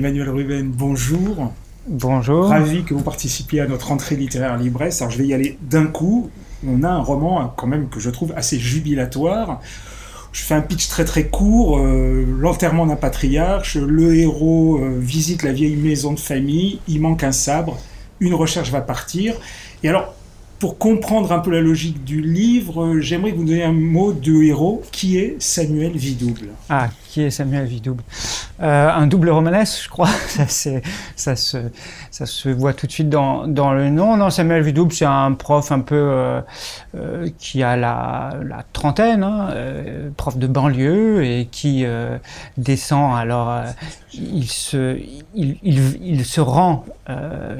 Emmanuel Ruben, bonjour. Bonjour. Ravi que vous participiez à notre rentrée littéraire Libresse. Alors je vais y aller d'un coup. On a un roman quand même que je trouve assez jubilatoire. Je fais un pitch très très court. Euh, L'enterrement d'un patriarche. Le héros euh, visite la vieille maison de famille. Il manque un sabre. Une recherche va partir. Et alors, pour comprendre un peu la logique du livre, j'aimerais que vous donniez un mot de héros. Qui est Samuel Vidouble? Ah, qui est Samuel Vidouble? Euh, Un double romanesque, je crois. ça, se, voit tout de suite dans, le nom. Non, Samuel Vidouble, c'est un prof un peu euh, euh, qui a la, trentaine, hein, prof de banlieue, et qui descend. Alors, il, se, il se rend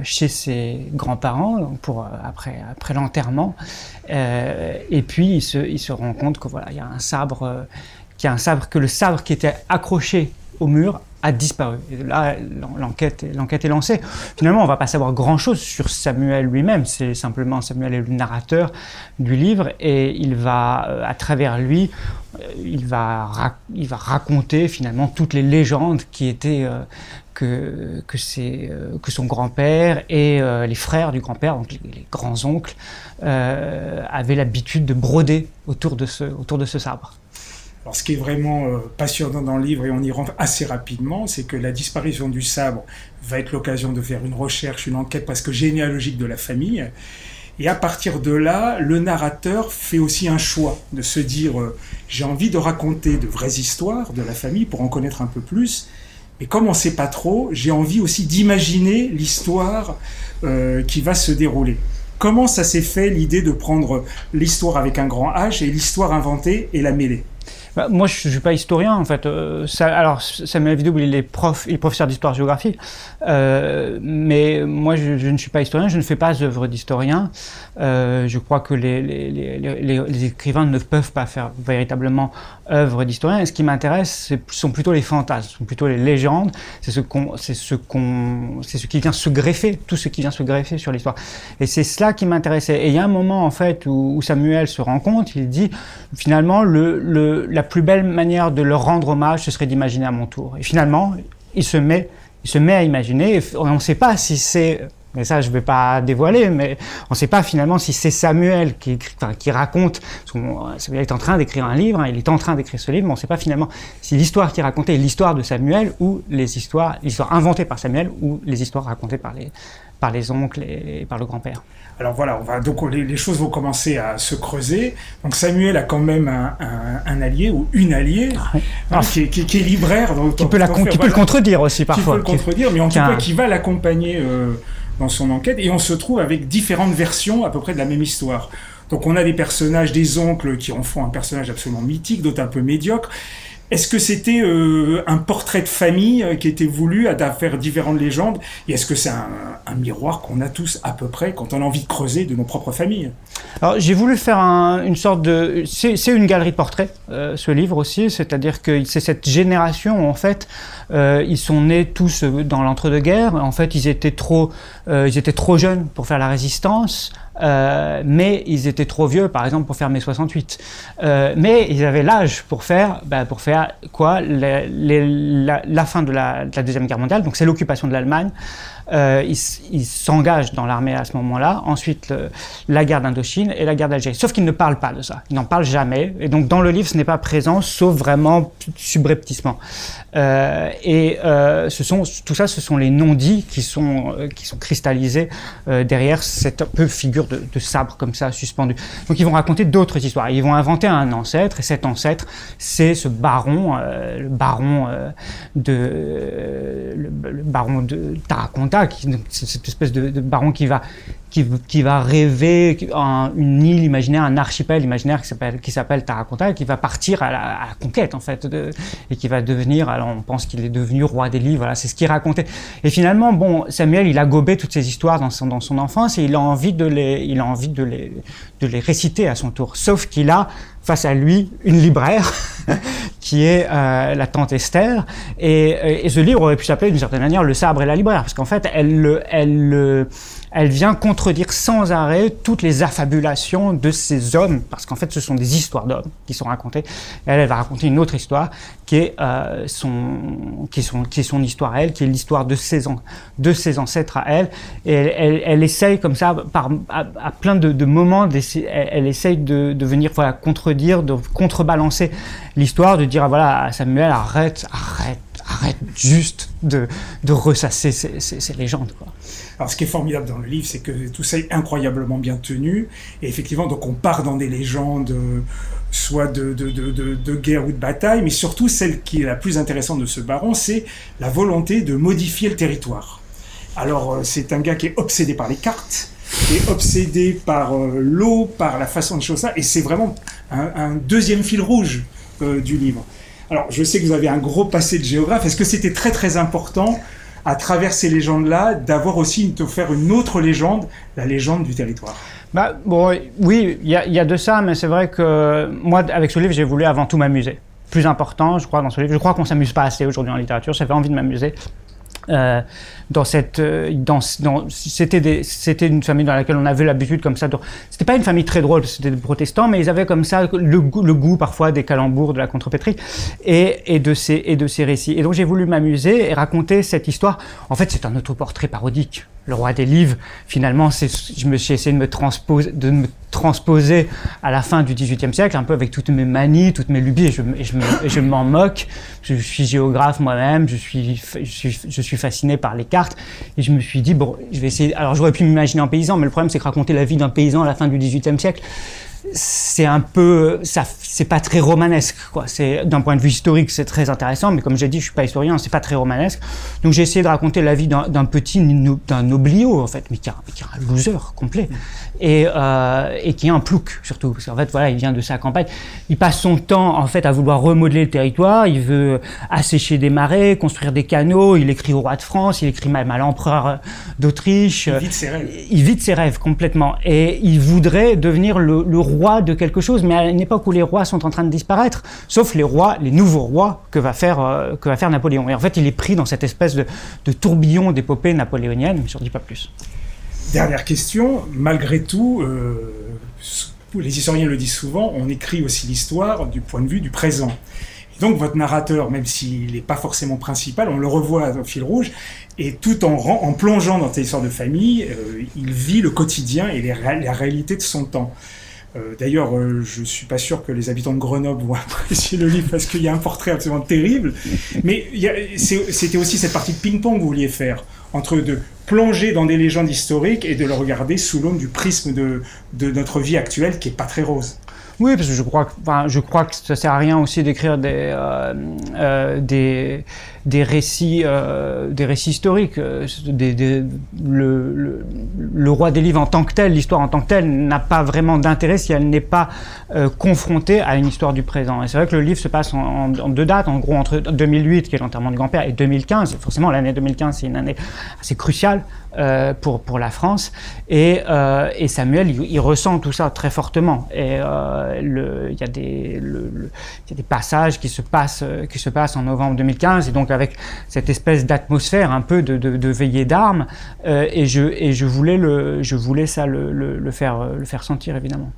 chez ses grands-parents pour après, après l'enterrement. Euh, et puis il se, se, rend compte que voilà, il y a un sabre, euh, qu'il y a un sabre que le sabre qui était accroché au mur a disparu. Et là, l'enquête, l'enquête est lancée. Finalement, on va pas savoir grand-chose sur Samuel lui-même. C'est simplement Samuel est le narrateur du livre et il va, euh, à travers lui, il va, il va raconter finalement toutes les légendes qui étaient euh, que, que, euh, que son grand-père et euh, les frères du grand-père, donc les, les grands-oncles, euh, avaient l'habitude de broder autour de ce, autour de ce sabre. Alors, ce qui est vraiment euh, passionnant dans le livre, et on y rentre assez rapidement, c'est que la disparition du sabre va être l'occasion de faire une recherche, une enquête presque généalogique de la famille. Et à partir de là, le narrateur fait aussi un choix de se dire euh, j'ai envie de raconter de vraies histoires de la famille pour en connaître un peu plus. Mais comme on ne sait pas trop, j'ai envie aussi d'imaginer l'histoire euh, qui va se dérouler. Comment ça s'est fait l'idée de prendre l'histoire avec un grand H et l'histoire inventée et la mêler? Moi, je ne suis pas historien, en fait. Euh, alors, Samuel Vidouble, il est prof, il est professeur d'histoire-géographie. Euh, mais moi, je, ne suis pas historien, je ne fais pas œuvre d'historien. Euh, je crois que les, les, écrivains ne peuvent pas faire véritablement œuvre d'historien. Et ce qui m'intéresse, ce sont plutôt les fantasmes, sont plutôt les légendes. C'est ce, qui vient se greffer, tout ce qui vient se greffer sur l'histoire. Et c'est cela qui m'intéressait. Et il y a un moment, en fait, où, où Samuel se rend compte, il dit, finalement, le, le, la plus belle manière de leur rendre hommage, ce serait d'imaginer à mon tour. Et finalement, il se met, il se met à imaginer. Et on ne sait pas si c'est, mais ça je ne vais pas dévoiler, mais on ne sait pas finalement si c'est Samuel qui, enfin, qui raconte. Samuel est en train d'écrire un livre, hein, il est en train d'écrire ce livre, mais on ne sait pas finalement si l'histoire qui est racontée est l'histoire de Samuel ou les histoires, l'histoire inventée par Samuel ou les histoires racontées par les, par les oncles et par le grand-père. Alors voilà, on va, donc les, les, choses vont commencer à se creuser. Donc Samuel a quand même un, un, un allié ou une alliée ah, hein. Qui, est, qui, qui, est, libraire. Donc, qui peut, la, qui peut le contredire aussi parfois. Qui peut le contredire, mais en tout cas qui va l'accompagner euh, dans son enquête. Et on se trouve avec différentes versions à peu près de la même histoire. Donc on a des personnages, des oncles qui en font un personnage absolument mythique, d'autres un peu médiocres. Est-ce que c'était euh, un portrait de famille euh, qui était voulu à faire différentes légendes? Et est-ce que c'est un, miroir qu'on a tous à peu près quand on a envie de creuser de nos propres familles? Alors j'ai voulu faire un, une sorte de... C'est une galerie de portraits, euh, ce livre aussi, c'est-à-dire que c'est cette génération où en fait ils sont nés tous dans l'entre-deux-guerres. En fait ils étaient trop, ils étaient trop jeunes pour faire la résistance. Mais ils étaient trop vieux, par exemple, pour faire mai 68. Euh, mais ils avaient l'âge pour faire, bah, pour faire quoi la, fin de la, Deuxième Guerre mondiale, donc c'est l'occupation de l'Allemagne. Euh, il s'engagent dans l'armée à ce moment-là. Ensuite, la guerre d'Indochine et la guerre d'Algérie. Sauf qu'ils ne parlent pas de ça. Ils n'en parlent jamais. Et donc, dans le livre, ce n'est pas présent, sauf vraiment subrepticement. Euh, et euh, tout ça, ce sont les non-dits qui sont, euh, cristallisés derrière cette peu figure de, sabre comme ça suspendu. Donc, ils vont raconter d'autres histoires. Ils vont inventer un ancêtre. Et cet ancêtre, c'est ce baron, le baron de, le, Cette espèce de baron qui va qui, qui, va rêver un, une île imaginaire, un archipel imaginaire qui s'appelle qui et qui va partir à la, à la conquête en fait de, et qui va devenir alors on pense qu'il est devenu roi des livres voilà c'est ce qu'il racontait. Et finalement bon Samuel il a gobé toutes ces histoires dans son dans son enfance et il a envie de les il a envie de les de les réciter à son tour. Sauf qu'il a face à lui une libraire qui est euh, la tante Esther et, et, ce livre aurait pu s'appeler d'une certaine manière le sabre et la libraire parce qu'en fait elle elle, elle vient contredire sans arrêt toutes les affabulations de ces hommes, parce qu'en fait ce sont des histoires d'hommes qui sont racontées. elle, elle va raconter une autre histoire qui est, euh, son, qui son, qui est son histoire à elle, qui est l'histoire de ses, de ses ancêtres à elle. Et elle, elle, essaye comme ça, par, à, plein de, moments, elle, elle, essaye de, de, venir voilà, contredire, de contrebalancer l'histoire, de dire ah, voilà, Samuel, arrête, arrête, arrête juste de, ressasser ces, légendes. Alors, ce qui est formidable dans le livre, c'est que tout ça est incroyablement bien tenu. Et effectivement, donc on part dans des légendes soit de, guerre ou de bataille, mais surtout celle qui est la plus intéressante de ce baron, c'est la volonté de modifier le territoire. Alors euh, c'est un gars qui est obsédé par les cartes, est obsédé par euh, l'eau, par la façon de choses ça, et c'est vraiment un, deuxième fil rouge euh, du livre. Alors je sais que vous avez un gros passé de géographe, est-ce que c'était très très important à travers ces légendes-là d'avoir aussi de faire une autre légende, la légende du territoire? Bah, bon, oui, il y, a, de ça, mais c'est vrai que moi, avec ce livre, j'ai voulu avant tout m'amuser. Plus important, je crois, dans ce livre. Je crois qu'on s'amuse pas assez aujourd'hui en littérature. J'avais envie de m'amuser. Euh, dans cette, euh, dans, c'était c'était une famille dans laquelle on avait l'habitude comme ça. C'était pas une famille très drôle, c'était des protestants, mais ils avaient comme ça le, le goût parfois des calembours, de la contrepétrie et, et de ces et de ces récits. Et donc j'ai voulu m'amuser et raconter cette histoire. En fait, c'est un autoportrait parodique le roi des livres, finalement, je me suis essayé de me, transposer, de me transposer à la fin du XVIIIe siècle, un peu avec toutes mes manies, toutes mes lubies, et je, je m'en moque. Je suis géographe moi-même, je suis, je, suis, fasciné par les cartes, et je me suis dit, bon, je vais essayer. Alors j'aurais pu m'imaginer en paysan, mais le problème, c'est que raconter la vie d'un paysan à la fin du XVIIIe siècle, c'est un peu, ça, c'est pas très romanesque, quoi. C'est d'un point de vue historique, c'est très intéressant, mais comme j'ai dit, je suis pas historien, c'est pas très romanesque. Donc j'ai essayé de raconter la vie d'un petit, d'un noblio en fait, mais qui, est un loser complet, et, euh, et qui est un plouc surtout, parce qu'en fait voilà, il vient de sa campagne. Il passe son temps en fait à vouloir remodeler le territoire. Il veut assécher des marais, construire des canaux. Il écrit au roi de France, il écrit même à l'empereur d'Autriche. Il vit ses rêves. Il vit ses rêves complètement, et il voudrait devenir le, le roi de quelque chose, mais à une époque où les rois sont en train de disparaître, sauf les rois, les nouveaux rois que va faire, euh, que va faire Napoléon. Et en fait, il est pris dans cette espèce de, tourbillon d'épopée napoléonienne, mais je ne dis pas plus. Dernière question, malgré tout, euh, les historiens le disent souvent, on écrit aussi l'histoire du point de vue du présent. donc votre narrateur, même s'il n'est pas forcément principal, on le revoit au fil rouge, et tout en, plongeant dans cette histoire de famille, euh, il vit le quotidien et la réalité de son temps. Euh, d'ailleurs, euh, je suis pas sûr que les habitants de Grenoble vont apprécier le livre parce qu'il y a un portrait absolument terrible. Mais c'était aussi cette partie de ping-pong que vous vouliez faire entre de plonger dans des légendes historiques et de le regarder sous l'aune du prisme de, de notre vie actuelle qui est pas très rose. Oui, parce que je crois, enfin, je crois que ça sert à rien aussi d'écrire des, euh, euh, des, des récits, euh, des récits historiques. Le, le, roi des livres en tant que tel, l'histoire en tant que telle, n'a pas vraiment d'intérêt si elle n'est pas confrontée à une histoire du présent. Et c'est vrai que le livre se passe en, en, deux dates, en gros entre 2008, qui est l'enterrement du grand-père, et 2015. Forcément, l'année 2015, c'est une année assez cruciale euh, pour, pour la France. Et, euh, et Samuel, il, ressent tout ça très fortement. Et il y, a des, y a des passages qui se, passent, qui se passent en novembre 2015, et donc avec cette espèce d'atmosphère un peu de, veillée d'armes, euh, et, je, et je, voulais le, je voulais ça le, le, faire, le faire sentir, évidemment.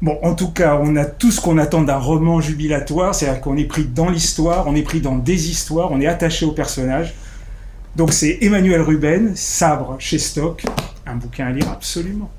Bon, en tout cas, on a tout ce qu'on attend d'un roman jubilatoire, c'est-à-dire qu'on est pris dans l'histoire, on est pris dans des histoires, on est attaché au personnage. Donc c'est Emmanuel Ruben, Sabre chez Stock, un bouquin à lire absolument.